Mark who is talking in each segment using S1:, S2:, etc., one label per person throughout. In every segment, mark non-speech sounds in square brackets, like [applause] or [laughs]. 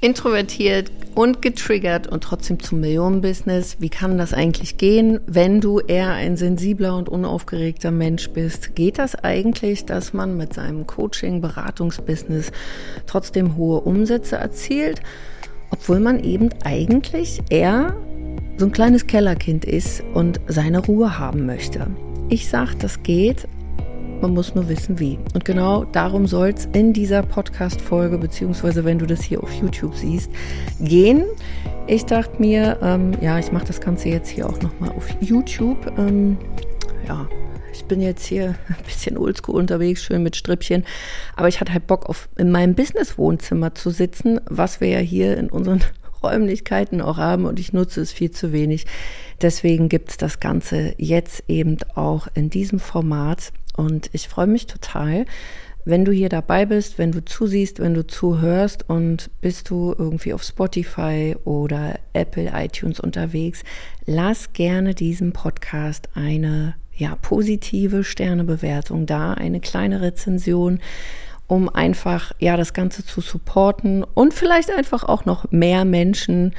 S1: Introvertiert und getriggert und trotzdem zum Millionenbusiness. Wie kann das eigentlich gehen, wenn du eher ein sensibler und unaufgeregter Mensch bist? Geht das eigentlich, dass man mit seinem Coaching, Beratungsbusiness trotzdem hohe Umsätze erzielt, obwohl man eben eigentlich eher so ein kleines Kellerkind ist und seine Ruhe haben möchte? Ich sag, das geht, man muss nur wissen, wie. Und genau darum soll es in dieser Podcast-Folge, beziehungsweise wenn du das hier auf YouTube siehst, gehen. Ich dachte mir, ähm, ja, ich mache das Ganze jetzt hier auch nochmal auf YouTube. Ähm, ja, ich bin jetzt hier [laughs] ein bisschen oldschool unterwegs, schön mit Strippchen. Aber ich hatte halt Bock auf in meinem Business-Wohnzimmer zu sitzen, was wir ja hier in unseren [laughs] Räumlichkeiten auch haben und ich nutze es viel zu wenig. Deswegen gibt es das Ganze jetzt eben auch in diesem Format. Und ich freue mich total, wenn du hier dabei bist, wenn du zusiehst, wenn du zuhörst und bist du irgendwie auf Spotify oder Apple iTunes unterwegs, lass gerne diesem Podcast eine ja, positive Sternebewertung da, eine kleine Rezension, um einfach ja das Ganze zu supporten und vielleicht einfach auch noch mehr Menschen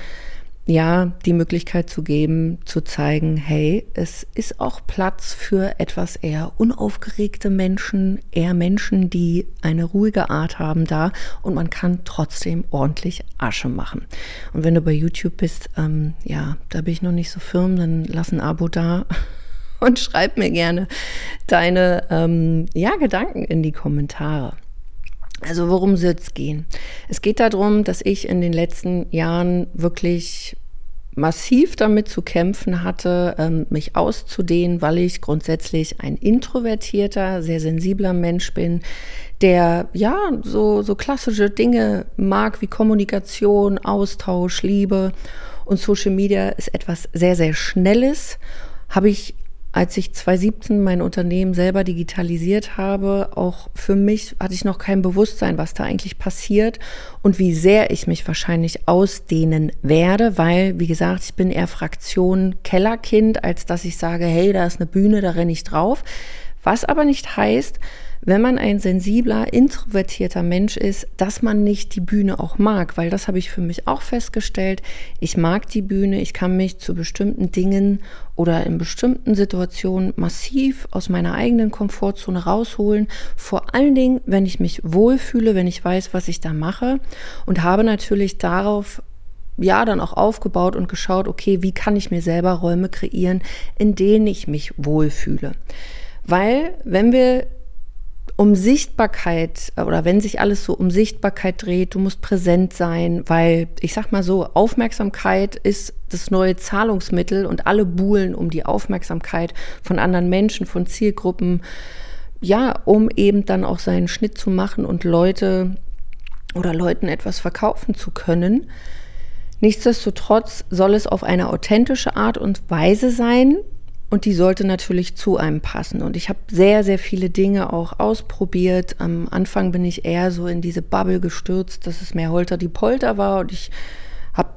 S1: ja, die Möglichkeit zu geben, zu zeigen, hey, es ist auch Platz für etwas eher unaufgeregte Menschen, eher Menschen, die eine ruhige Art haben da und man kann trotzdem ordentlich Asche machen. Und wenn du bei YouTube bist, ähm, ja, da bin ich noch nicht so firm, dann lass ein Abo da [laughs] und schreib mir gerne deine ähm, ja, Gedanken in die Kommentare. Also worum soll es gehen? Es geht darum, dass ich in den letzten Jahren wirklich massiv damit zu kämpfen hatte, ähm, mich auszudehnen, weil ich grundsätzlich ein introvertierter, sehr sensibler Mensch bin, der ja so, so klassische Dinge mag wie Kommunikation, Austausch, Liebe. Und Social Media ist etwas sehr, sehr Schnelles. Habe ich als ich 2017 mein Unternehmen selber digitalisiert habe, auch für mich hatte ich noch kein Bewusstsein, was da eigentlich passiert und wie sehr ich mich wahrscheinlich ausdehnen werde, weil, wie gesagt, ich bin eher Fraktion Kellerkind, als dass ich sage, hey, da ist eine Bühne, da renne ich drauf. Was aber nicht heißt, wenn man ein sensibler, introvertierter Mensch ist, dass man nicht die Bühne auch mag, weil das habe ich für mich auch festgestellt. Ich mag die Bühne, ich kann mich zu bestimmten Dingen oder in bestimmten Situationen massiv aus meiner eigenen Komfortzone rausholen. Vor allen Dingen, wenn ich mich wohlfühle, wenn ich weiß, was ich da mache und habe natürlich darauf ja dann auch aufgebaut und geschaut, okay, wie kann ich mir selber Räume kreieren, in denen ich mich wohlfühle. Weil wenn wir um Sichtbarkeit oder wenn sich alles so um Sichtbarkeit dreht, du musst präsent sein, weil ich sag mal so, Aufmerksamkeit ist das neue Zahlungsmittel und alle buhlen um die Aufmerksamkeit von anderen Menschen, von Zielgruppen, ja, um eben dann auch seinen Schnitt zu machen und Leute oder Leuten etwas verkaufen zu können. Nichtsdestotrotz soll es auf eine authentische Art und Weise sein, und die sollte natürlich zu einem passen. Und ich habe sehr, sehr viele Dinge auch ausprobiert. Am Anfang bin ich eher so in diese Bubble gestürzt, dass es mehr Holter die Polter war. Und ich habe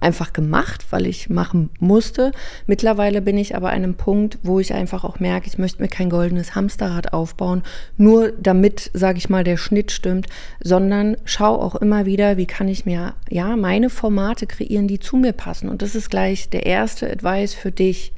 S1: einfach gemacht, weil ich machen musste. Mittlerweile bin ich aber an einem Punkt, wo ich einfach auch merke, ich möchte mir kein goldenes Hamsterrad aufbauen, nur damit, sage ich mal, der Schnitt stimmt, sondern schau auch immer wieder, wie kann ich mir ja meine Formate kreieren, die zu mir passen. Und das ist gleich der erste Advice für dich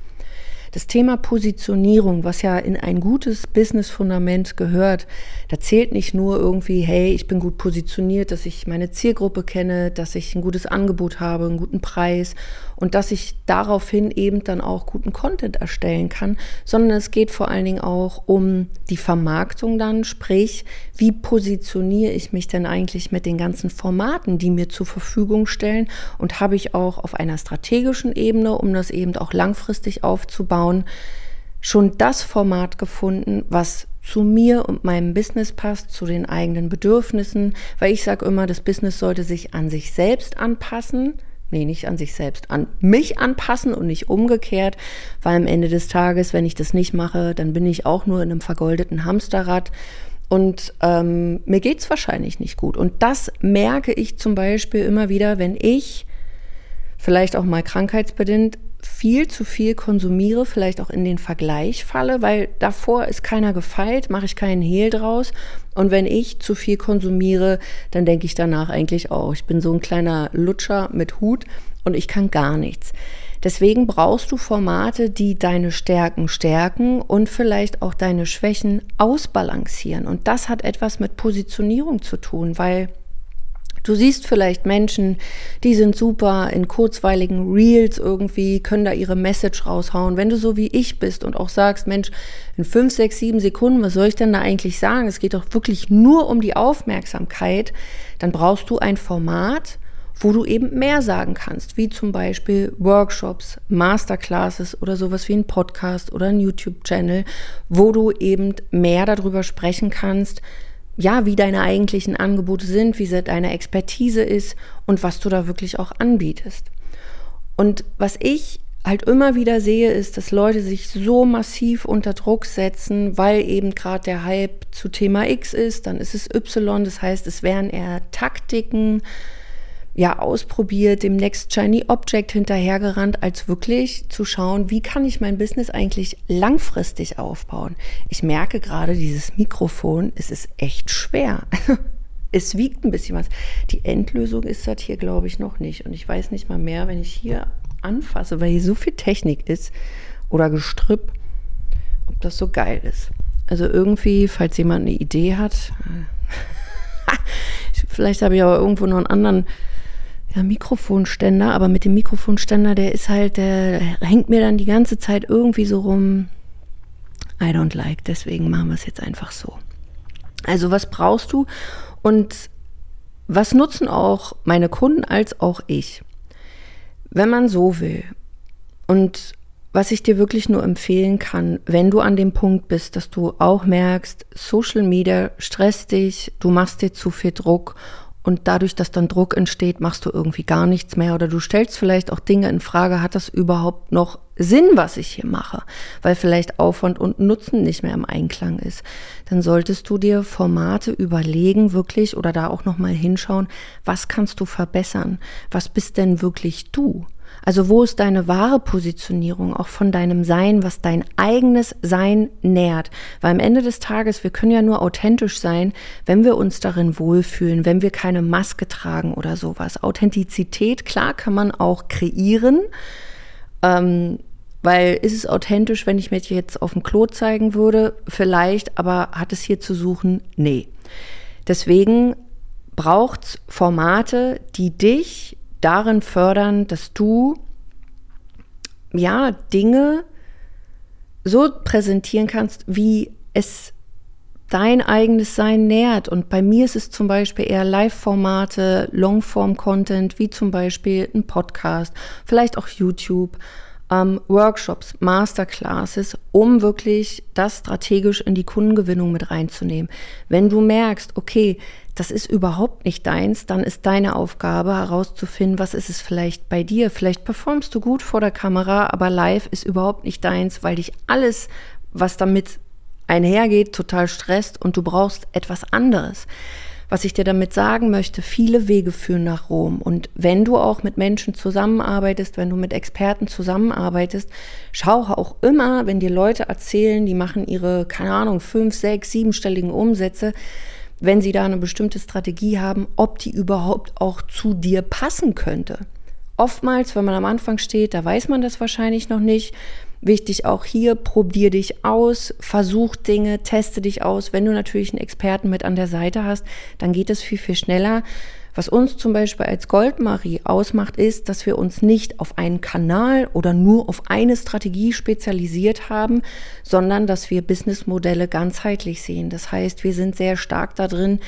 S1: das Thema Positionierung, was ja in ein gutes Business-Fundament gehört, da zählt nicht nur irgendwie, hey, ich bin gut positioniert, dass ich meine Zielgruppe kenne, dass ich ein gutes Angebot habe, einen guten Preis und dass ich daraufhin eben dann auch guten Content erstellen kann, sondern es geht vor allen Dingen auch um die Vermarktung dann, sprich, wie positioniere ich mich denn eigentlich mit den ganzen Formaten, die mir zur Verfügung stellen und habe ich auch auf einer strategischen Ebene, um das eben auch langfristig aufzubauen, schon das Format gefunden, was zu mir und meinem Business passt, zu den eigenen Bedürfnissen, weil ich sage immer, das Business sollte sich an sich selbst anpassen. Nee, nicht an sich selbst, an mich anpassen und nicht umgekehrt, weil am Ende des Tages, wenn ich das nicht mache, dann bin ich auch nur in einem vergoldeten Hamsterrad und ähm, mir es wahrscheinlich nicht gut. Und das merke ich zum Beispiel immer wieder, wenn ich vielleicht auch mal krankheitsbedingt viel zu viel konsumiere, vielleicht auch in den Vergleich falle, weil davor ist keiner gefeilt, mache ich keinen Hehl draus. Und wenn ich zu viel konsumiere, dann denke ich danach eigentlich auch, ich bin so ein kleiner Lutscher mit Hut und ich kann gar nichts. Deswegen brauchst du Formate, die deine Stärken stärken und vielleicht auch deine Schwächen ausbalancieren. Und das hat etwas mit Positionierung zu tun, weil Du siehst vielleicht Menschen, die sind super in kurzweiligen Reels irgendwie, können da ihre Message raushauen. Wenn du so wie ich bist und auch sagst, Mensch, in fünf, sechs, sieben Sekunden, was soll ich denn da eigentlich sagen? Es geht doch wirklich nur um die Aufmerksamkeit. Dann brauchst du ein Format, wo du eben mehr sagen kannst, wie zum Beispiel Workshops, Masterclasses oder sowas wie ein Podcast oder ein YouTube-Channel, wo du eben mehr darüber sprechen kannst, ja, wie deine eigentlichen Angebote sind, wie deine Expertise ist und was du da wirklich auch anbietest. Und was ich halt immer wieder sehe, ist, dass Leute sich so massiv unter Druck setzen, weil eben gerade der Hype zu Thema X ist, dann ist es Y, das heißt, es wären eher Taktiken, ja ausprobiert, dem Next Shiny Object hinterhergerannt, als wirklich zu schauen, wie kann ich mein Business eigentlich langfristig aufbauen. Ich merke gerade, dieses Mikrofon, es ist echt schwer. [laughs] es wiegt ein bisschen was. Die Endlösung ist das hier, glaube ich, noch nicht. Und ich weiß nicht mal mehr, wenn ich hier anfasse, weil hier so viel Technik ist oder Gestrüpp, ob das so geil ist. Also irgendwie, falls jemand eine Idee hat, [laughs] vielleicht habe ich aber irgendwo noch einen anderen ja, Mikrofonständer, aber mit dem Mikrofonständer, der ist halt, der hängt mir dann die ganze Zeit irgendwie so rum. I don't like, deswegen machen wir es jetzt einfach so. Also was brauchst du und was nutzen auch meine Kunden als auch ich? Wenn man so will und was ich dir wirklich nur empfehlen kann, wenn du an dem Punkt bist, dass du auch merkst, Social Media stresst dich, du machst dir zu viel Druck und dadurch, dass dann Druck entsteht, machst du irgendwie gar nichts mehr. Oder du stellst vielleicht auch Dinge in Frage, hat das überhaupt noch Sinn, was ich hier mache, weil vielleicht Aufwand und Nutzen nicht mehr im Einklang ist, dann solltest du dir Formate überlegen, wirklich oder da auch noch mal hinschauen, was kannst du verbessern? Was bist denn wirklich du? Also wo ist deine wahre Positionierung auch von deinem Sein, was dein eigenes Sein nährt? Weil am Ende des Tages, wir können ja nur authentisch sein, wenn wir uns darin wohlfühlen, wenn wir keine Maske tragen oder sowas. Authentizität, klar, kann man auch kreieren. Ähm, weil ist es authentisch, wenn ich mir jetzt auf dem Klo zeigen würde? Vielleicht, aber hat es hier zu suchen? Nee. Deswegen braucht es Formate, die dich darin fördern, dass du ja Dinge so präsentieren kannst, wie es dein eigenes Sein nährt. Und bei mir ist es zum Beispiel eher Live-Formate, Longform-Content, wie zum Beispiel ein Podcast, vielleicht auch YouTube, ähm, Workshops, Masterclasses, um wirklich das strategisch in die Kundengewinnung mit reinzunehmen. Wenn du merkst, okay, das ist überhaupt nicht deins, dann ist deine Aufgabe herauszufinden, was ist es vielleicht bei dir. Vielleicht performst du gut vor der Kamera, aber live ist überhaupt nicht deins, weil dich alles, was damit einhergeht, total stresst und du brauchst etwas anderes. Was ich dir damit sagen möchte, viele Wege führen nach Rom. Und wenn du auch mit Menschen zusammenarbeitest, wenn du mit Experten zusammenarbeitest, schau auch immer, wenn dir Leute erzählen, die machen ihre, keine Ahnung, fünf, sechs, siebenstelligen Umsätze, wenn sie da eine bestimmte Strategie haben, ob die überhaupt auch zu dir passen könnte. Oftmals, wenn man am Anfang steht, da weiß man das wahrscheinlich noch nicht. Wichtig auch hier, probier dich aus, versuch Dinge, teste dich aus. Wenn du natürlich einen Experten mit an der Seite hast, dann geht es viel, viel schneller. Was uns zum Beispiel als Goldmarie ausmacht, ist, dass wir uns nicht auf einen Kanal oder nur auf eine Strategie spezialisiert haben, sondern dass wir Businessmodelle ganzheitlich sehen. Das heißt, wir sind sehr stark darin,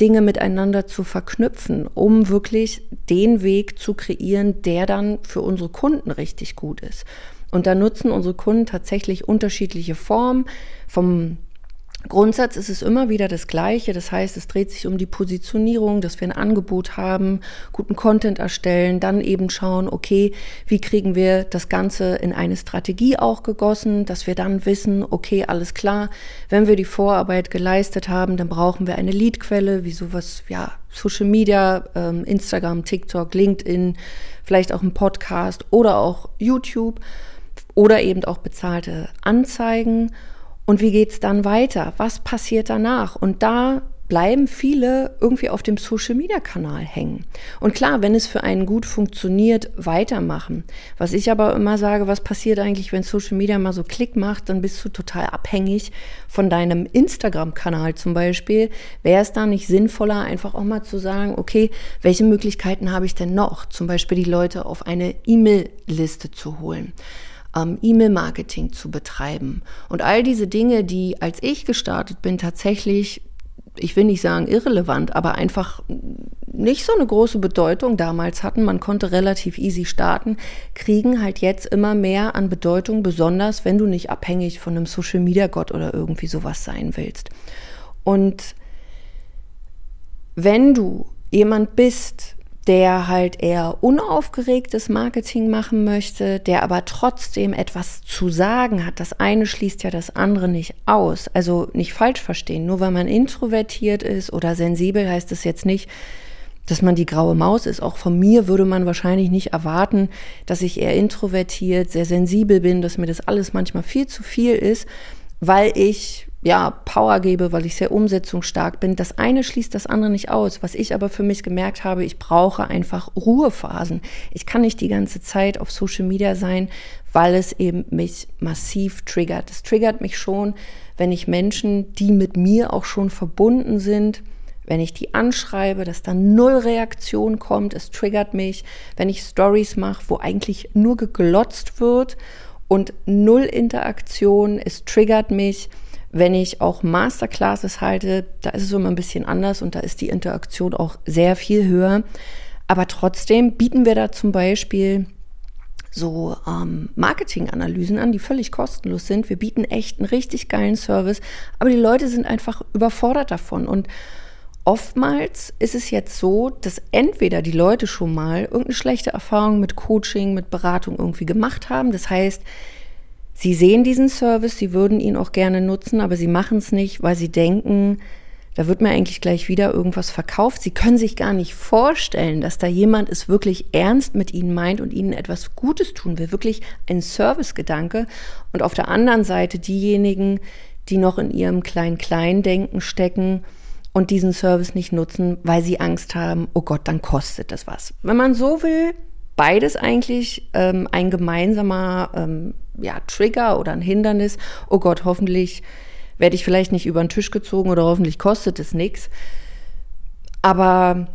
S1: Dinge miteinander zu verknüpfen, um wirklich den Weg zu kreieren, der dann für unsere Kunden richtig gut ist. Und da nutzen unsere Kunden tatsächlich unterschiedliche Formen vom Grundsatz ist es immer wieder das Gleiche. Das heißt, es dreht sich um die Positionierung, dass wir ein Angebot haben, guten Content erstellen, dann eben schauen, okay, wie kriegen wir das Ganze in eine Strategie auch gegossen, dass wir dann wissen, okay, alles klar, wenn wir die Vorarbeit geleistet haben, dann brauchen wir eine Leadquelle, wie sowas, ja, Social Media, ähm, Instagram, TikTok, LinkedIn, vielleicht auch ein Podcast oder auch YouTube oder eben auch bezahlte Anzeigen. Und wie geht's dann weiter? Was passiert danach? Und da bleiben viele irgendwie auf dem Social-Media-Kanal hängen. Und klar, wenn es für einen gut funktioniert, weitermachen. Was ich aber immer sage, was passiert eigentlich, wenn Social Media mal so Klick macht, dann bist du total abhängig von deinem Instagram-Kanal zum Beispiel. Wäre es da nicht sinnvoller, einfach auch mal zu sagen, okay, welche Möglichkeiten habe ich denn noch? Zum Beispiel die Leute auf eine E-Mail-Liste zu holen ähm, E-Mail-Marketing zu betreiben. Und all diese Dinge, die als ich gestartet bin, tatsächlich, ich will nicht sagen irrelevant, aber einfach nicht so eine große Bedeutung damals hatten, man konnte relativ easy starten, kriegen halt jetzt immer mehr an Bedeutung, besonders wenn du nicht abhängig von einem Social-Media-Gott oder irgendwie sowas sein willst. Und wenn du jemand bist, der halt eher unaufgeregtes Marketing machen möchte, der aber trotzdem etwas zu sagen hat. Das eine schließt ja das andere nicht aus. Also nicht falsch verstehen. Nur weil man introvertiert ist oder sensibel, heißt es jetzt nicht, dass man die graue Maus ist. Auch von mir würde man wahrscheinlich nicht erwarten, dass ich eher introvertiert, sehr sensibel bin, dass mir das alles manchmal viel zu viel ist, weil ich ja, Power gebe, weil ich sehr umsetzungsstark bin. Das eine schließt das andere nicht aus. Was ich aber für mich gemerkt habe, ich brauche einfach Ruhephasen. Ich kann nicht die ganze Zeit auf Social Media sein, weil es eben mich massiv triggert. Es triggert mich schon, wenn ich Menschen, die mit mir auch schon verbunden sind, wenn ich die anschreibe, dass da null Reaktion kommt. Es triggert mich, wenn ich Stories mache, wo eigentlich nur geglotzt wird und null Interaktion. Es triggert mich wenn ich auch Masterclasses halte, da ist es immer ein bisschen anders und da ist die Interaktion auch sehr viel höher. Aber trotzdem bieten wir da zum Beispiel so ähm, Marketinganalysen an, die völlig kostenlos sind. Wir bieten echt einen richtig geilen Service, aber die Leute sind einfach überfordert davon. Und oftmals ist es jetzt so, dass entweder die Leute schon mal irgendeine schlechte Erfahrung mit Coaching, mit Beratung irgendwie gemacht haben. Das heißt, Sie sehen diesen Service, Sie würden ihn auch gerne nutzen, aber Sie machen es nicht, weil Sie denken, da wird mir eigentlich gleich wieder irgendwas verkauft. Sie können sich gar nicht vorstellen, dass da jemand es wirklich ernst mit Ihnen meint und Ihnen etwas Gutes tun will. Wirklich ein Servicegedanke. Und auf der anderen Seite diejenigen, die noch in ihrem Klein-Klein-Denken stecken und diesen Service nicht nutzen, weil sie Angst haben, oh Gott, dann kostet das was. Wenn man so will, beides eigentlich ähm, ein gemeinsamer ähm, ja, Trigger oder ein Hindernis. Oh Gott, hoffentlich werde ich vielleicht nicht über den Tisch gezogen oder hoffentlich kostet es nichts. Aber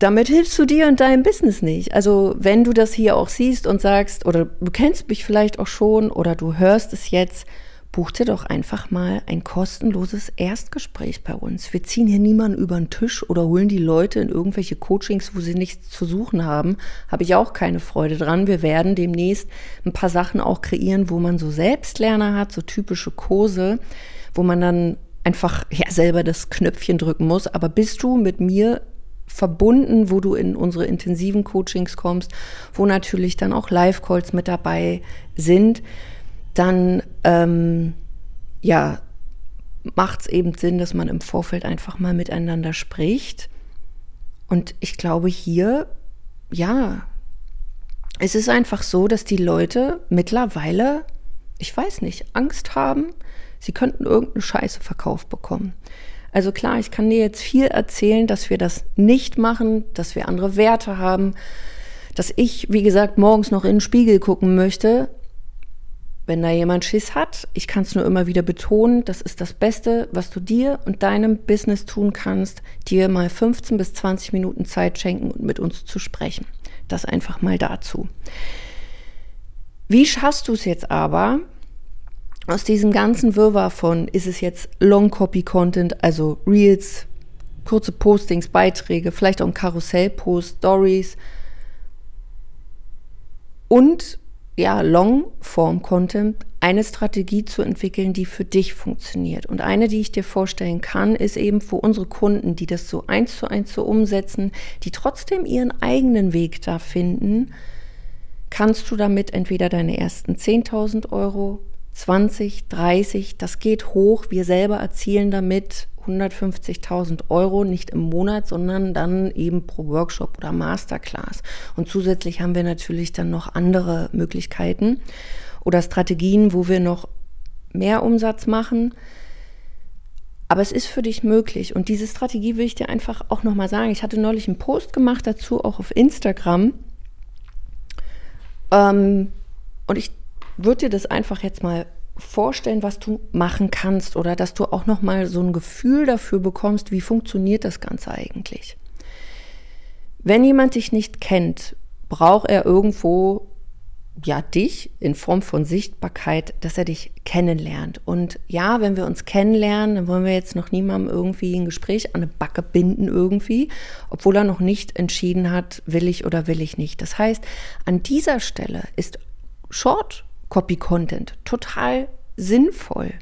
S1: damit hilfst du dir und deinem Business nicht. Also wenn du das hier auch siehst und sagst, oder du kennst mich vielleicht auch schon oder du hörst es jetzt, buch dir doch einfach mal ein kostenloses Erstgespräch bei uns. Wir ziehen hier niemanden über den Tisch oder holen die Leute in irgendwelche Coachings, wo sie nichts zu suchen haben. Habe ich auch keine Freude dran. Wir werden demnächst ein paar Sachen auch kreieren, wo man so Selbstlerner hat, so typische Kurse, wo man dann einfach ja selber das Knöpfchen drücken muss. Aber bist du mit mir verbunden, wo du in unsere intensiven Coachings kommst, wo natürlich dann auch Live-Calls mit dabei sind, dann ähm, ja, macht es eben Sinn, dass man im Vorfeld einfach mal miteinander spricht. Und ich glaube hier, ja, es ist einfach so, dass die Leute mittlerweile, ich weiß nicht, Angst haben, sie könnten irgendeine Scheiße verkauft bekommen. Also klar, ich kann dir jetzt viel erzählen, dass wir das nicht machen, dass wir andere Werte haben, dass ich, wie gesagt, morgens noch in den Spiegel gucken möchte. Wenn da jemand Schiss hat, ich kann es nur immer wieder betonen, das ist das Beste, was du dir und deinem Business tun kannst, dir mal 15 bis 20 Minuten Zeit schenken und mit uns zu sprechen. Das einfach mal dazu. Wie schaffst du es jetzt aber, aus diesem ganzen Wirrwarr von, ist es jetzt Long-Copy-Content, also Reels, kurze Postings, Beiträge, vielleicht auch ein Karussell-Post, Stories und ja, Long-Form-Content eine Strategie zu entwickeln, die für dich funktioniert. Und eine, die ich dir vorstellen kann, ist eben für unsere Kunden, die das so eins zu eins so umsetzen, die trotzdem ihren eigenen Weg da finden, kannst du damit entweder deine ersten 10.000 Euro, 20, 30, das geht hoch. Wir selber erzielen damit 150.000 Euro, nicht im Monat, sondern dann eben pro Workshop oder Masterclass. Und zusätzlich haben wir natürlich dann noch andere Möglichkeiten oder Strategien, wo wir noch mehr Umsatz machen. Aber es ist für dich möglich. Und diese Strategie will ich dir einfach auch nochmal sagen. Ich hatte neulich einen Post gemacht dazu, auch auf Instagram. Ähm, und ich würde dir das einfach jetzt mal vorstellen, was du machen kannst oder dass du auch noch mal so ein Gefühl dafür bekommst, wie funktioniert das Ganze eigentlich. Wenn jemand dich nicht kennt, braucht er irgendwo ja dich in Form von Sichtbarkeit, dass er dich kennenlernt. Und ja, wenn wir uns kennenlernen, dann wollen wir jetzt noch niemandem irgendwie ein Gespräch an eine Backe binden irgendwie, obwohl er noch nicht entschieden hat, will ich oder will ich nicht. Das heißt, an dieser Stelle ist Short Copy Content total sinnvoll.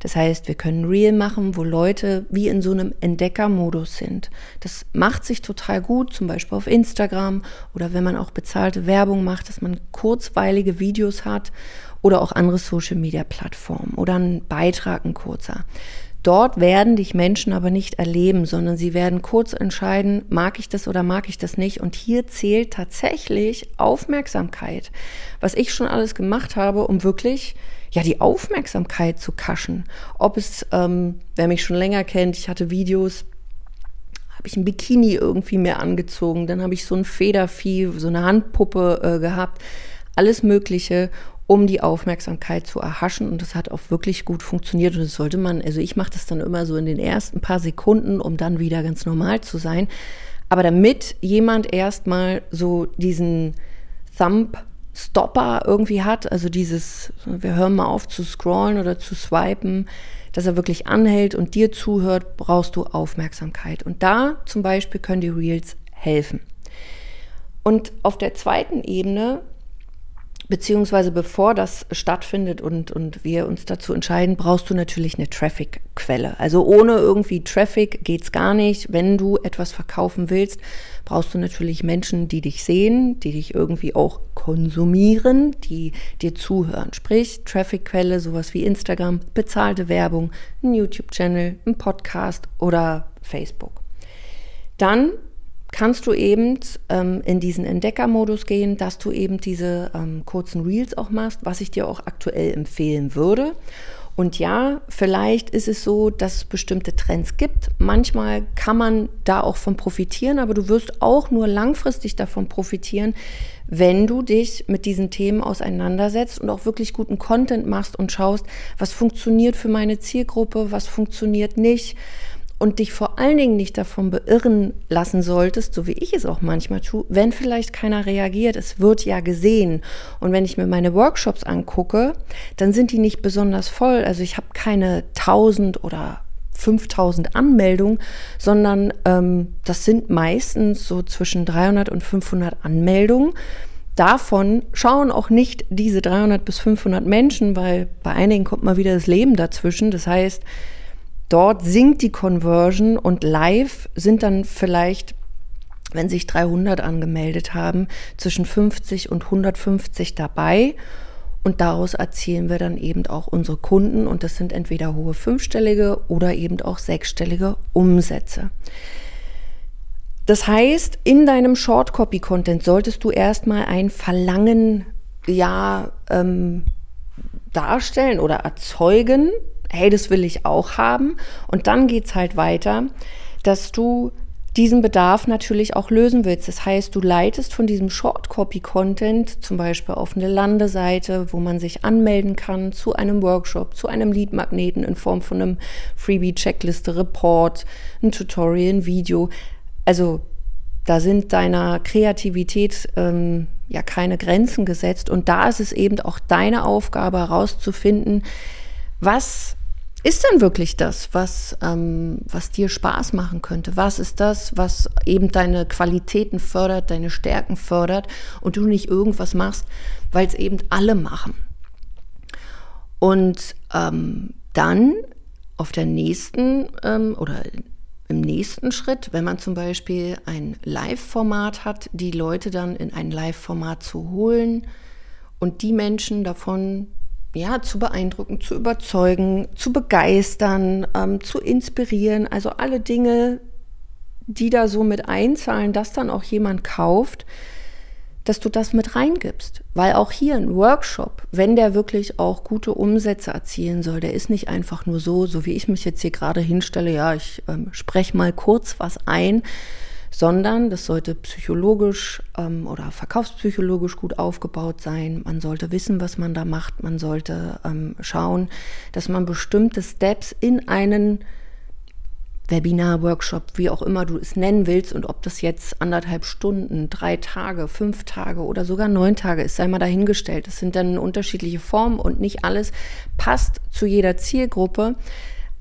S1: Das heißt, wir können Reel machen, wo Leute wie in so einem Entdeckermodus sind. Das macht sich total gut, zum Beispiel auf Instagram oder wenn man auch bezahlte Werbung macht, dass man kurzweilige Videos hat oder auch andere Social-Media-Plattformen oder ein Beitrag, ein kurzer. Dort werden dich Menschen aber nicht erleben, sondern sie werden kurz entscheiden, mag ich das oder mag ich das nicht. Und hier zählt tatsächlich Aufmerksamkeit. Was ich schon alles gemacht habe, um wirklich ja die Aufmerksamkeit zu kaschen. Ob es, ähm, wer mich schon länger kennt, ich hatte Videos, habe ich ein Bikini irgendwie mehr angezogen, dann habe ich so ein Federvieh, so eine Handpuppe äh, gehabt, alles Mögliche um die Aufmerksamkeit zu erhaschen. Und das hat auch wirklich gut funktioniert. Und das sollte man, also ich mache das dann immer so in den ersten paar Sekunden, um dann wieder ganz normal zu sein. Aber damit jemand erstmal so diesen Thumb Stopper irgendwie hat, also dieses, wir hören mal auf zu scrollen oder zu swipen, dass er wirklich anhält und dir zuhört, brauchst du Aufmerksamkeit. Und da zum Beispiel können die Reels helfen. Und auf der zweiten Ebene Beziehungsweise bevor das stattfindet und, und wir uns dazu entscheiden, brauchst du natürlich eine Traffic-Quelle. Also ohne irgendwie Traffic geht's gar nicht. Wenn du etwas verkaufen willst, brauchst du natürlich Menschen, die dich sehen, die dich irgendwie auch konsumieren, die dir zuhören. Sprich, Traffic-Quelle, sowas wie Instagram, bezahlte Werbung, ein YouTube-Channel, ein Podcast oder Facebook. Dann kannst du eben ähm, in diesen Entdeckermodus gehen, dass du eben diese ähm, kurzen Reels auch machst, was ich dir auch aktuell empfehlen würde. Und ja, vielleicht ist es so, dass es bestimmte Trends gibt. Manchmal kann man da auch von profitieren, aber du wirst auch nur langfristig davon profitieren, wenn du dich mit diesen Themen auseinandersetzt und auch wirklich guten Content machst und schaust, was funktioniert für meine Zielgruppe, was funktioniert nicht und dich vor allen Dingen nicht davon beirren lassen solltest, so wie ich es auch manchmal tue, wenn vielleicht keiner reagiert. Es wird ja gesehen. Und wenn ich mir meine Workshops angucke, dann sind die nicht besonders voll. Also ich habe keine 1000 oder 5000 Anmeldungen, sondern ähm, das sind meistens so zwischen 300 und 500 Anmeldungen. Davon schauen auch nicht diese 300 bis 500 Menschen, weil bei einigen kommt mal wieder das Leben dazwischen. Das heißt, Dort sinkt die Conversion und live sind dann vielleicht, wenn sich 300 angemeldet haben, zwischen 50 und 150 dabei. Und daraus erzielen wir dann eben auch unsere Kunden. Und das sind entweder hohe fünfstellige oder eben auch sechsstellige Umsätze. Das heißt, in deinem Short Copy Content solltest du erstmal ein Verlangen ja ähm, darstellen oder erzeugen, hey, das will ich auch haben. Und dann geht's halt weiter, dass du diesen Bedarf natürlich auch lösen willst. Das heißt, du leitest von diesem Short-Copy-Content zum Beispiel auf eine Landeseite, wo man sich anmelden kann zu einem Workshop, zu einem Lead-Magneten in Form von einem Freebie-Checkliste, Report, ein Tutorial, ein Video. Also da sind deiner Kreativität ähm, ja keine Grenzen gesetzt. Und da ist es eben auch deine Aufgabe herauszufinden, was ist denn wirklich das, was, ähm, was dir Spaß machen könnte? Was ist das, was eben deine Qualitäten fördert, deine Stärken fördert und du nicht irgendwas machst, weil es eben alle machen? Und ähm, dann auf der nächsten ähm, oder im nächsten Schritt, wenn man zum Beispiel ein Live-Format hat, die Leute dann in ein Live-Format zu holen und die Menschen davon ja, zu beeindrucken, zu überzeugen, zu begeistern, ähm, zu inspirieren. Also alle Dinge, die da so mit einzahlen, dass dann auch jemand kauft, dass du das mit reingibst. Weil auch hier ein Workshop, wenn der wirklich auch gute Umsätze erzielen soll, der ist nicht einfach nur so, so wie ich mich jetzt hier gerade hinstelle, ja, ich ähm, spreche mal kurz was ein, sondern das sollte psychologisch ähm, oder verkaufspsychologisch gut aufgebaut sein. Man sollte wissen, was man da macht. Man sollte ähm, schauen, dass man bestimmte Steps in einen Webinar, Workshop, wie auch immer du es nennen willst und ob das jetzt anderthalb Stunden, drei Tage, fünf Tage oder sogar neun Tage ist, sei mal dahingestellt. Das sind dann unterschiedliche Formen und nicht alles passt zu jeder Zielgruppe,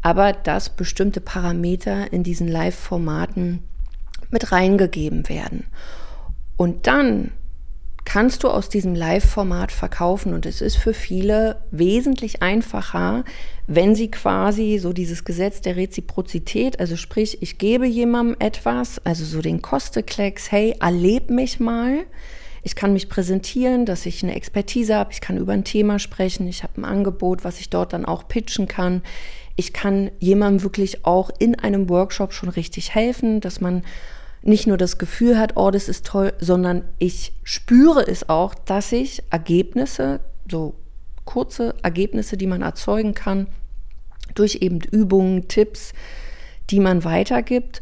S1: aber dass bestimmte Parameter in diesen Live-Formaten mit reingegeben werden. Und dann kannst du aus diesem Live-Format verkaufen. Und es ist für viele wesentlich einfacher, wenn sie quasi so dieses Gesetz der Reziprozität, also sprich, ich gebe jemandem etwas, also so den Kosteklecks, hey, erleb mich mal. Ich kann mich präsentieren, dass ich eine Expertise habe, ich kann über ein Thema sprechen, ich habe ein Angebot, was ich dort dann auch pitchen kann. Ich kann jemandem wirklich auch in einem Workshop schon richtig helfen, dass man nicht nur das Gefühl hat, oh, das ist toll, sondern ich spüre es auch, dass ich Ergebnisse, so kurze Ergebnisse, die man erzeugen kann, durch eben Übungen, Tipps, die man weitergibt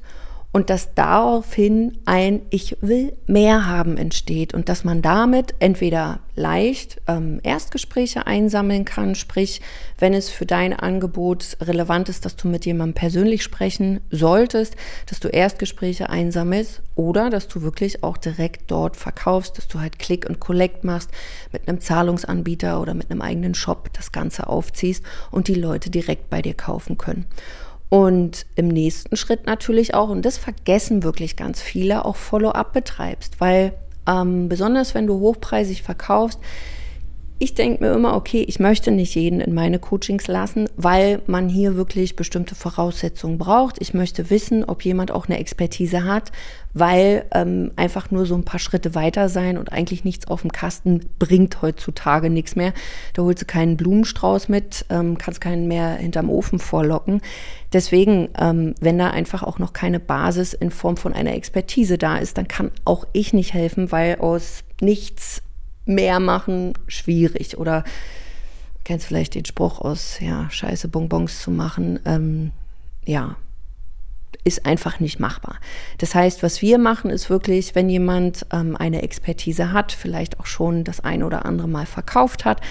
S1: und dass daraufhin ein Ich will mehr haben entsteht und dass man damit entweder leicht ähm, Erstgespräche einsammeln kann, sprich, wenn es für dein Angebot relevant ist, dass du mit jemandem persönlich sprechen solltest, dass du Erstgespräche einsammelst oder dass du wirklich auch direkt dort verkaufst, dass du halt Click und Collect machst mit einem Zahlungsanbieter oder mit einem eigenen Shop das Ganze aufziehst und die Leute direkt bei dir kaufen können. Und im nächsten Schritt natürlich auch, und das vergessen wirklich ganz viele, auch Follow-up betreibst, weil ähm, besonders wenn du hochpreisig verkaufst, ich denke mir immer, okay, ich möchte nicht jeden in meine Coachings lassen, weil man hier wirklich bestimmte Voraussetzungen braucht. Ich möchte wissen, ob jemand auch eine Expertise hat, weil ähm, einfach nur so ein paar Schritte weiter sein und eigentlich nichts auf dem Kasten bringt heutzutage nichts mehr. Da holst du keinen Blumenstrauß mit, ähm, kannst keinen mehr hinterm Ofen vorlocken. Deswegen, ähm, wenn da einfach auch noch keine Basis in Form von einer Expertise da ist, dann kann auch ich nicht helfen, weil aus nichts mehr machen schwierig. Oder kennst vielleicht den Spruch aus, ja, scheiße Bonbons zu machen. Ähm, ja, ist einfach nicht machbar. Das heißt, was wir machen, ist wirklich, wenn jemand ähm, eine Expertise hat, vielleicht auch schon das ein oder andere Mal verkauft hat,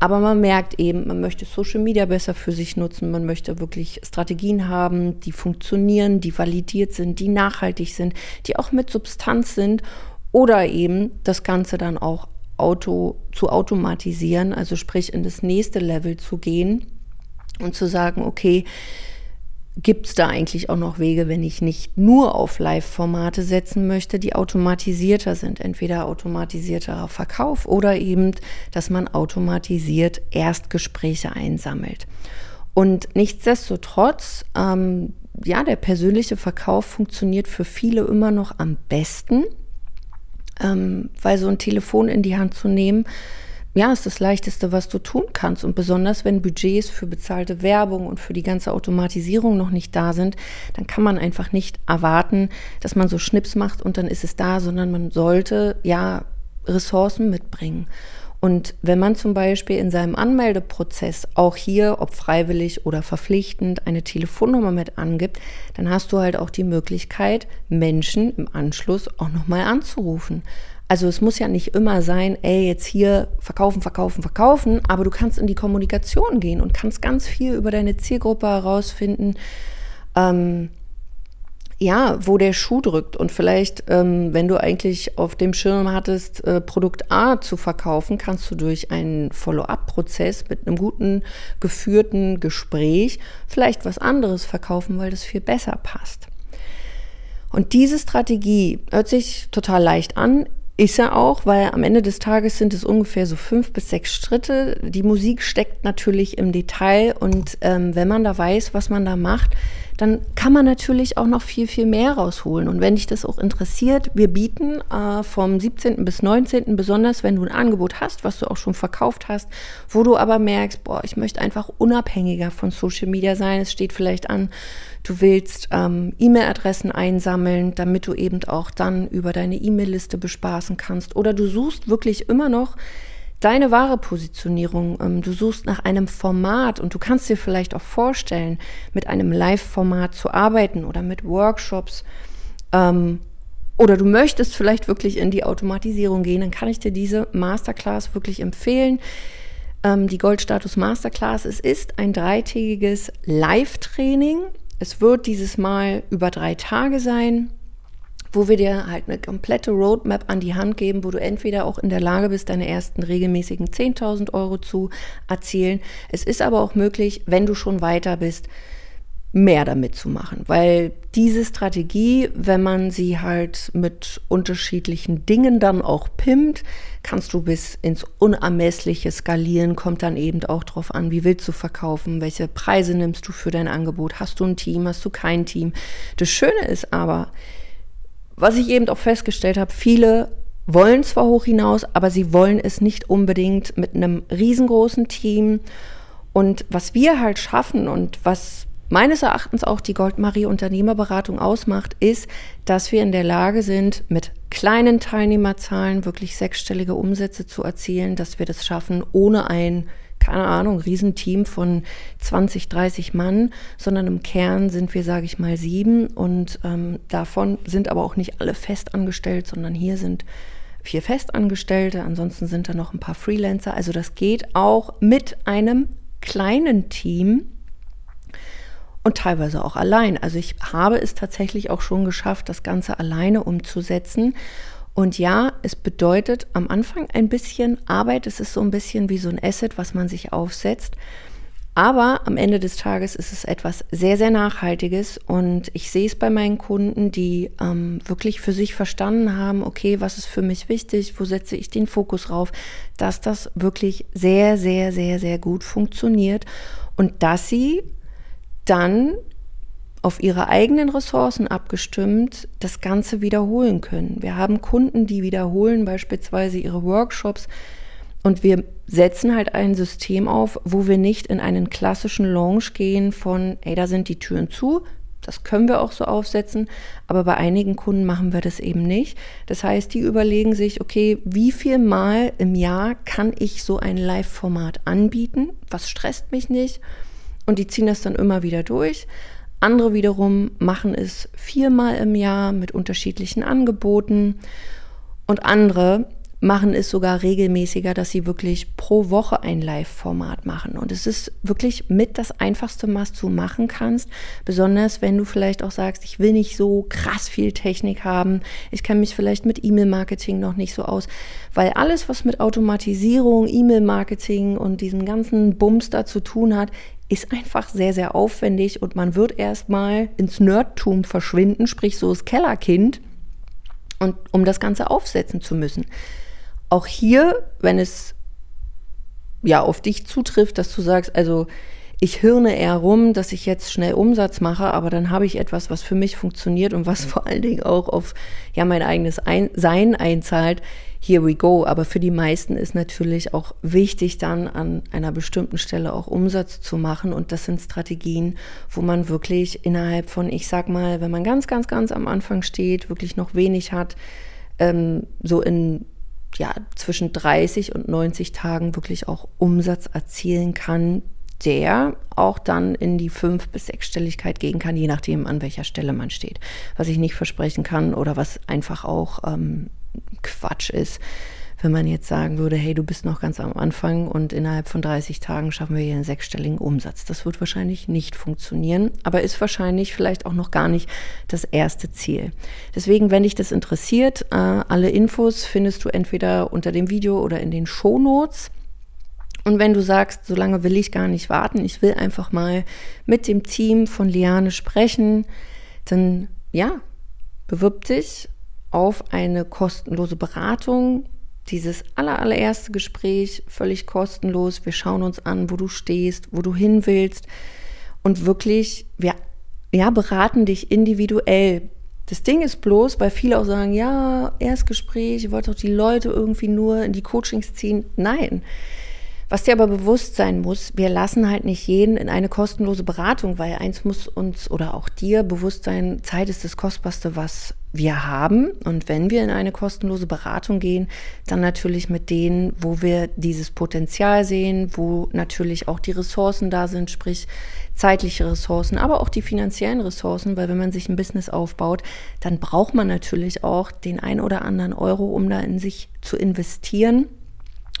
S1: aber man merkt eben, man möchte Social Media besser für sich nutzen, man möchte wirklich Strategien haben, die funktionieren, die validiert sind, die nachhaltig sind, die auch mit Substanz sind oder eben das Ganze dann auch Auto zu automatisieren, also sprich in das nächste Level zu gehen und zu sagen, okay, gibt es da eigentlich auch noch Wege, wenn ich nicht nur auf Live-Formate setzen möchte, die automatisierter sind, entweder automatisierter Verkauf oder eben, dass man automatisiert Erstgespräche einsammelt. Und nichtsdestotrotz, ähm, ja, der persönliche Verkauf funktioniert für viele immer noch am besten ähm, weil so ein Telefon in die Hand zu nehmen, ja, ist das Leichteste, was du tun kannst. Und besonders wenn Budgets für bezahlte Werbung und für die ganze Automatisierung noch nicht da sind, dann kann man einfach nicht erwarten, dass man so Schnips macht und dann ist es da, sondern man sollte ja Ressourcen mitbringen. Und wenn man zum Beispiel in seinem Anmeldeprozess auch hier, ob freiwillig oder verpflichtend, eine Telefonnummer mit angibt, dann hast du halt auch die Möglichkeit, Menschen im Anschluss auch nochmal anzurufen. Also es muss ja nicht immer sein, ey, jetzt hier verkaufen, verkaufen, verkaufen, aber du kannst in die Kommunikation gehen und kannst ganz viel über deine Zielgruppe herausfinden. Ähm, ja, wo der Schuh drückt. Und vielleicht, ähm, wenn du eigentlich auf dem Schirm hattest, äh, Produkt A zu verkaufen, kannst du durch einen Follow-up-Prozess mit einem guten, geführten Gespräch vielleicht was anderes verkaufen, weil das viel besser passt. Und diese Strategie hört sich total leicht an, Ist er auch, weil am Ende des Tages sind es ungefähr so fünf bis sechs Schritte. Die Musik steckt natürlich im Detail und ähm, wenn man da weiß, was man da macht, dann kann man natürlich auch noch viel, viel mehr rausholen. Und wenn dich das auch interessiert, wir bieten äh, vom 17. bis 19., besonders wenn du ein Angebot hast, was du auch schon verkauft hast, wo du aber merkst, boah, ich möchte einfach unabhängiger von Social Media sein. Es steht vielleicht an, du willst ähm, E-Mail-Adressen einsammeln, damit du eben auch dann über deine E-Mail-Liste bespaßen kannst. Oder du suchst wirklich immer noch deine wahre Positionierung. Ähm, du suchst nach einem Format und du kannst dir vielleicht auch vorstellen, mit einem Live-Format zu arbeiten oder mit Workshops. Ähm, oder du möchtest vielleicht wirklich in die Automatisierung gehen, dann kann ich dir diese Masterclass wirklich empfehlen. Ähm, die Goldstatus Masterclass, es ist ein dreitägiges Live-Training. Es wird dieses Mal über drei Tage sein wo wir dir halt eine komplette Roadmap an die Hand geben, wo du entweder auch in der Lage bist, deine ersten regelmäßigen 10.000 Euro zu erzielen. Es ist aber auch möglich, wenn du schon weiter bist, mehr damit zu machen, weil diese Strategie, wenn man sie halt mit unterschiedlichen Dingen dann auch pimmt, kannst du bis ins Unermessliche skalieren, kommt dann eben auch drauf an, wie willst du verkaufen, welche Preise nimmst du für dein Angebot, hast du ein Team, hast du kein Team. Das Schöne ist aber, was ich eben auch festgestellt habe, viele wollen zwar hoch hinaus, aber sie wollen es nicht unbedingt mit einem riesengroßen Team. Und was wir halt schaffen und was meines Erachtens auch die Goldmarie Unternehmerberatung ausmacht, ist, dass wir in der Lage sind, mit kleinen Teilnehmerzahlen wirklich sechsstellige Umsätze zu erzielen, dass wir das schaffen, ohne ein keine Ahnung, Riesenteam von 20, 30 Mann, sondern im Kern sind wir, sage ich mal, sieben und ähm, davon sind aber auch nicht alle festangestellt, sondern hier sind vier Festangestellte, ansonsten sind da noch ein paar Freelancer. Also das geht auch mit einem kleinen Team und teilweise auch allein. Also ich habe es tatsächlich auch schon geschafft, das Ganze alleine umzusetzen. Und ja, es bedeutet am Anfang ein bisschen Arbeit. Es ist so ein bisschen wie so ein Asset, was man sich aufsetzt. Aber am Ende des Tages ist es etwas sehr, sehr Nachhaltiges und ich sehe es bei meinen Kunden, die ähm, wirklich für sich verstanden haben, okay, was ist für mich wichtig, wo setze ich den Fokus drauf, dass das wirklich sehr, sehr, sehr, sehr gut funktioniert und dass sie dann auf ihre eigenen Ressourcen abgestimmt das Ganze wiederholen können. Wir haben Kunden, die wiederholen beispielsweise ihre Workshops und wir setzen halt ein System auf, wo wir nicht in einen klassischen Launch gehen von, ey, da sind die Türen zu. Das können wir auch so aufsetzen, aber bei einigen Kunden machen wir das eben nicht. Das heißt, die überlegen sich, okay, wie viel Mal im Jahr kann ich so ein Live-Format anbieten? Was stresst mich nicht? Und die ziehen das dann immer wieder durch. Andere wiederum machen es viermal im Jahr mit unterschiedlichen Angeboten. Und andere machen es sogar regelmäßiger, dass sie wirklich pro Woche ein Live-Format machen. Und es ist wirklich mit das Einfachste, was du machen kannst. Besonders wenn du vielleicht auch sagst, ich will nicht so krass viel Technik haben. Ich kenne mich vielleicht mit E-Mail-Marketing noch nicht so aus. Weil alles, was mit Automatisierung, E-Mail-Marketing und diesem ganzen Bums da zu tun hat, ist einfach sehr, sehr aufwendig und man wird erstmal ins Nerdtum verschwinden, sprich so das Kellerkind, und um das Ganze aufsetzen zu müssen. Auch hier, wenn es ja auf dich zutrifft, dass du sagst, also ich hirne eher rum, dass ich jetzt schnell Umsatz mache, aber dann habe ich etwas, was für mich funktioniert und was vor allen Dingen auch auf ja mein eigenes Ein Sein einzahlt. Here we go. Aber für die meisten ist natürlich auch wichtig, dann an einer bestimmten Stelle auch Umsatz zu machen. Und das sind Strategien, wo man wirklich innerhalb von, ich sag mal, wenn man ganz, ganz, ganz am Anfang steht, wirklich noch wenig hat, ähm, so in ja, zwischen 30 und 90 Tagen wirklich auch Umsatz erzielen kann, der auch dann in die fünf- bis sechsstelligkeit gehen kann, je nachdem, an welcher Stelle man steht. Was ich nicht versprechen kann oder was einfach auch ähm, Quatsch ist, wenn man jetzt sagen würde, hey, du bist noch ganz am Anfang und innerhalb von 30 Tagen schaffen wir hier einen sechsstelligen Umsatz. Das wird wahrscheinlich nicht funktionieren, aber ist wahrscheinlich vielleicht auch noch gar nicht das erste Ziel. Deswegen, wenn dich das interessiert, äh, alle Infos findest du entweder unter dem Video oder in den Show Notes. Und wenn du sagst, so lange will ich gar nicht warten, ich will einfach mal mit dem Team von Liane sprechen, dann ja, bewirb dich auf eine kostenlose Beratung. Dieses aller, allererste Gespräch, völlig kostenlos. Wir schauen uns an, wo du stehst, wo du hin willst. Und wirklich, wir ja, beraten dich individuell. Das Ding ist bloß, weil viele auch sagen, ja, Erstgespräch, ihr wollt doch die Leute irgendwie nur in die Coachings ziehen. Nein. Was dir aber bewusst sein muss, wir lassen halt nicht jeden in eine kostenlose Beratung, weil eins muss uns oder auch dir bewusst sein, Zeit ist das Kostbarste, was wir haben. Und wenn wir in eine kostenlose Beratung gehen, dann natürlich mit denen, wo wir dieses Potenzial sehen, wo natürlich auch die Ressourcen da sind, sprich zeitliche Ressourcen, aber auch die finanziellen Ressourcen, weil wenn man sich ein Business aufbaut, dann braucht man natürlich auch den ein oder anderen Euro, um da in sich zu investieren.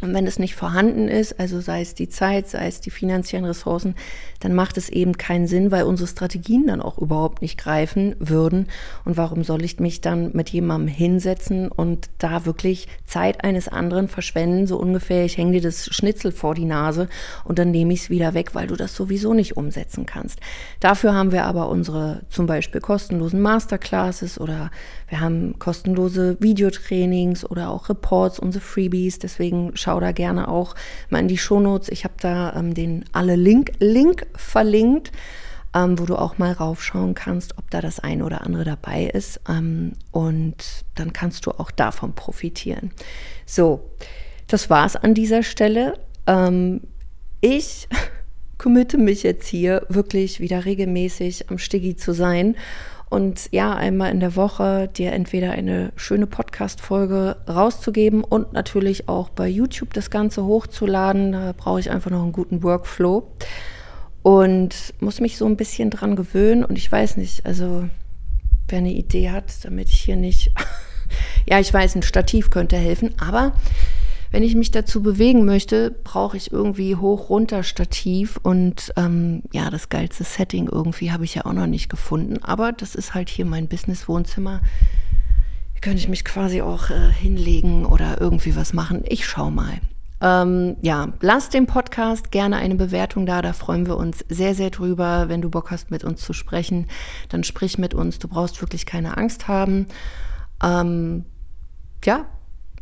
S1: Und wenn es nicht vorhanden ist, also sei es die Zeit, sei es die finanziellen Ressourcen, dann macht es eben keinen Sinn, weil unsere Strategien dann auch überhaupt nicht greifen würden. Und warum soll ich mich dann mit jemandem hinsetzen und da wirklich Zeit eines anderen verschwenden, so ungefähr, ich hänge dir das Schnitzel vor die Nase und dann nehme ich es wieder weg, weil du das sowieso nicht umsetzen kannst. Dafür haben wir aber unsere zum Beispiel kostenlosen Masterclasses oder wir haben kostenlose Videotrainings oder auch Reports, unsere Freebies. Deswegen schau da gerne auch mal in die Shownotes. Ich habe da ähm, den alle Link, Link verlinkt, ähm, wo du auch mal raufschauen kannst, ob da das eine oder andere dabei ist. Ähm, und dann kannst du auch davon profitieren. So, das war's an dieser Stelle. Ähm, ich [laughs] committe mich jetzt hier wirklich wieder regelmäßig am Stiggi zu sein und ja, einmal in der Woche dir entweder eine schöne Podcast-Folge rauszugeben und natürlich auch bei YouTube das Ganze hochzuladen. Da brauche ich einfach noch einen guten Workflow und muss mich so ein bisschen dran gewöhnen. Und ich weiß nicht, also wer eine Idee hat, damit ich hier nicht, [laughs] ja, ich weiß, ein Stativ könnte helfen, aber wenn ich mich dazu bewegen möchte, brauche ich irgendwie hoch-runter-Stativ und ähm, ja, das geilste Setting irgendwie habe ich ja auch noch nicht gefunden. Aber das ist halt hier mein Business-Wohnzimmer. Könnte ich mich quasi auch äh, hinlegen oder irgendwie was machen. Ich schau mal. Ähm, ja, lass dem Podcast gerne eine Bewertung da. Da freuen wir uns sehr, sehr drüber. Wenn du Bock hast, mit uns zu sprechen, dann sprich mit uns. Du brauchst wirklich keine Angst haben. Ähm, ja,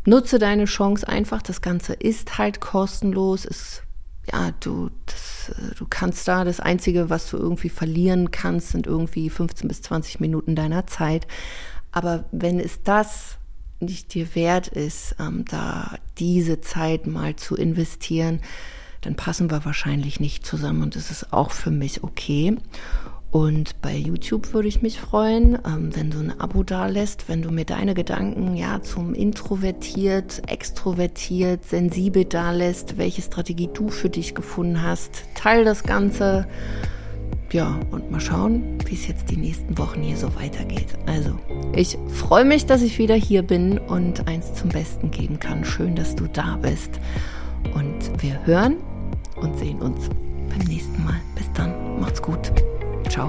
S1: nutze deine Chance einfach. Das Ganze ist halt kostenlos. Es, ja, du, das, du kannst da, das Einzige, was du irgendwie verlieren kannst, sind irgendwie 15 bis 20 Minuten deiner Zeit. Aber wenn es das nicht dir wert ist, ähm, da diese Zeit mal zu investieren, dann passen wir wahrscheinlich nicht zusammen und es ist auch für mich okay. Und bei YouTube würde ich mich freuen, ähm, wenn du ein Abo da lässt, wenn du mir deine Gedanken ja zum introvertiert, extrovertiert, sensibel da lässt, welche Strategie du für dich gefunden hast. Teil das Ganze. Ja, und mal schauen, wie es jetzt die nächsten Wochen hier so weitergeht. Also, ich freue mich, dass ich wieder hier bin und eins zum Besten geben kann. Schön, dass du da bist. Und wir hören und sehen uns beim nächsten Mal. Bis dann. Macht's gut. Ciao.